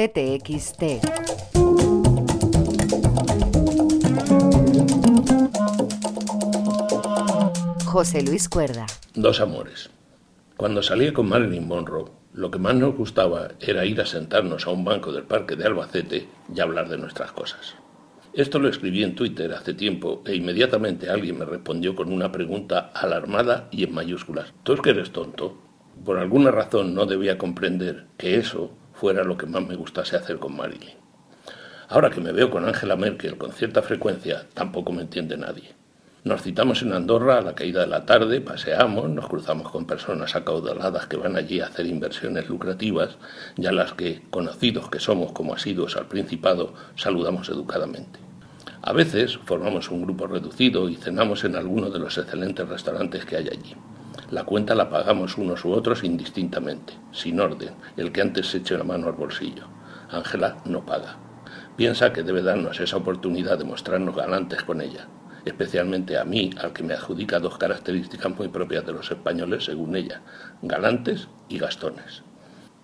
CTXT. José Luis Cuerda. Dos amores. Cuando salía con Marilyn Monroe, lo que más nos gustaba era ir a sentarnos a un banco del parque de Albacete y hablar de nuestras cosas. Esto lo escribí en Twitter hace tiempo e inmediatamente alguien me respondió con una pregunta alarmada y en mayúsculas. ¿Tú es que eres tonto? Por alguna razón no debía comprender que eso fuera lo que más me gustase hacer con Marilyn. Ahora que me veo con Angela Merkel con cierta frecuencia, tampoco me entiende nadie. Nos citamos en Andorra a la caída de la tarde, paseamos, nos cruzamos con personas acaudaladas que van allí a hacer inversiones lucrativas y a las que, conocidos que somos como asiduos al Principado, saludamos educadamente. A veces formamos un grupo reducido y cenamos en alguno de los excelentes restaurantes que hay allí. La cuenta la pagamos unos u otros indistintamente, sin orden, el que antes se eche la mano al bolsillo. Ángela no paga. Piensa que debe darnos esa oportunidad de mostrarnos galantes con ella, especialmente a mí, al que me adjudica dos características muy propias de los españoles, según ella, galantes y gastones.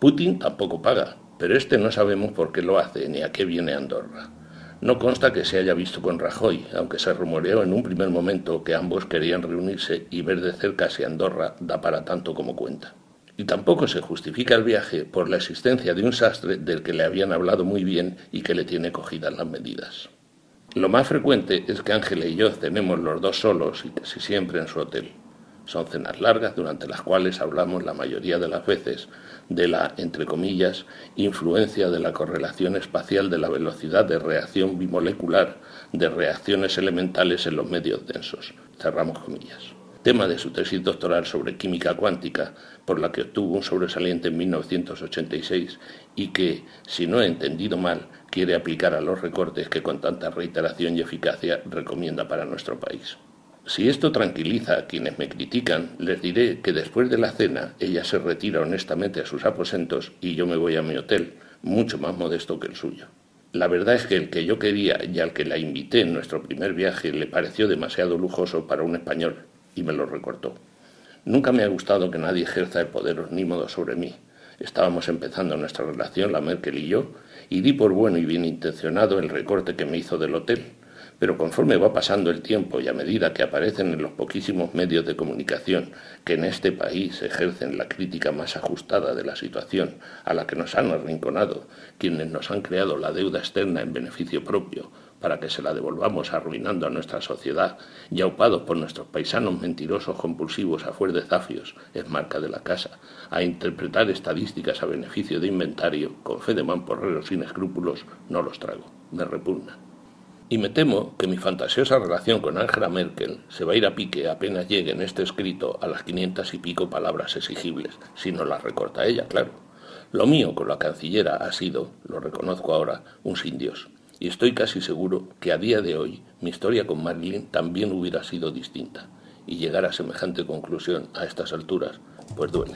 Putin tampoco paga, pero este no sabemos por qué lo hace ni a qué viene Andorra. No consta que se haya visto con Rajoy, aunque se rumoreó en un primer momento que ambos querían reunirse y ver de cerca si Andorra da para tanto como cuenta. Y tampoco se justifica el viaje por la existencia de un sastre del que le habían hablado muy bien y que le tiene cogidas las medidas. Lo más frecuente es que Ángela y yo cenemos los dos solos y casi siempre en su hotel. Son cenas largas durante las cuales hablamos la mayoría de las veces de la, entre comillas, influencia de la correlación espacial de la velocidad de reacción bimolecular de reacciones elementales en los medios densos. Cerramos comillas tema de su tesis doctoral sobre química cuántica, por la que obtuvo un sobresaliente en 1986 y que, si no he entendido mal, quiere aplicar a los recortes que con tanta reiteración y eficacia recomienda para nuestro país. Si esto tranquiliza a quienes me critican, les diré que después de la cena ella se retira honestamente a sus aposentos y yo me voy a mi hotel, mucho más modesto que el suyo. La verdad es que el que yo quería y al que la invité en nuestro primer viaje le pareció demasiado lujoso para un español, y me lo recortó. Nunca me ha gustado que nadie ejerza el poder modo sobre mí. Estábamos empezando nuestra relación, la Merkel y yo, y di por bueno y bien intencionado el recorte que me hizo del hotel. Pero conforme va pasando el tiempo y a medida que aparecen en los poquísimos medios de comunicación que en este país ejercen la crítica más ajustada de la situación a la que nos han arrinconado quienes nos han creado la deuda externa en beneficio propio, para que se la devolvamos arruinando a nuestra sociedad y aupados por nuestros paisanos mentirosos compulsivos a fuer de zafios, es marca de la casa, a interpretar estadísticas a beneficio de inventario, con fe de mamporreros sin escrúpulos, no los trago, me repugna. Y me temo que mi fantasiosa relación con Angela Merkel se va a ir a pique apenas llegue en este escrito a las quinientas y pico palabras exigibles, si no las recorta ella, claro. Lo mío con la cancillera ha sido, lo reconozco ahora, un sin Dios y estoy casi seguro que a día de hoy mi historia con Marilyn también hubiera sido distinta, y llegar a semejante conclusión a estas alturas, pues duele.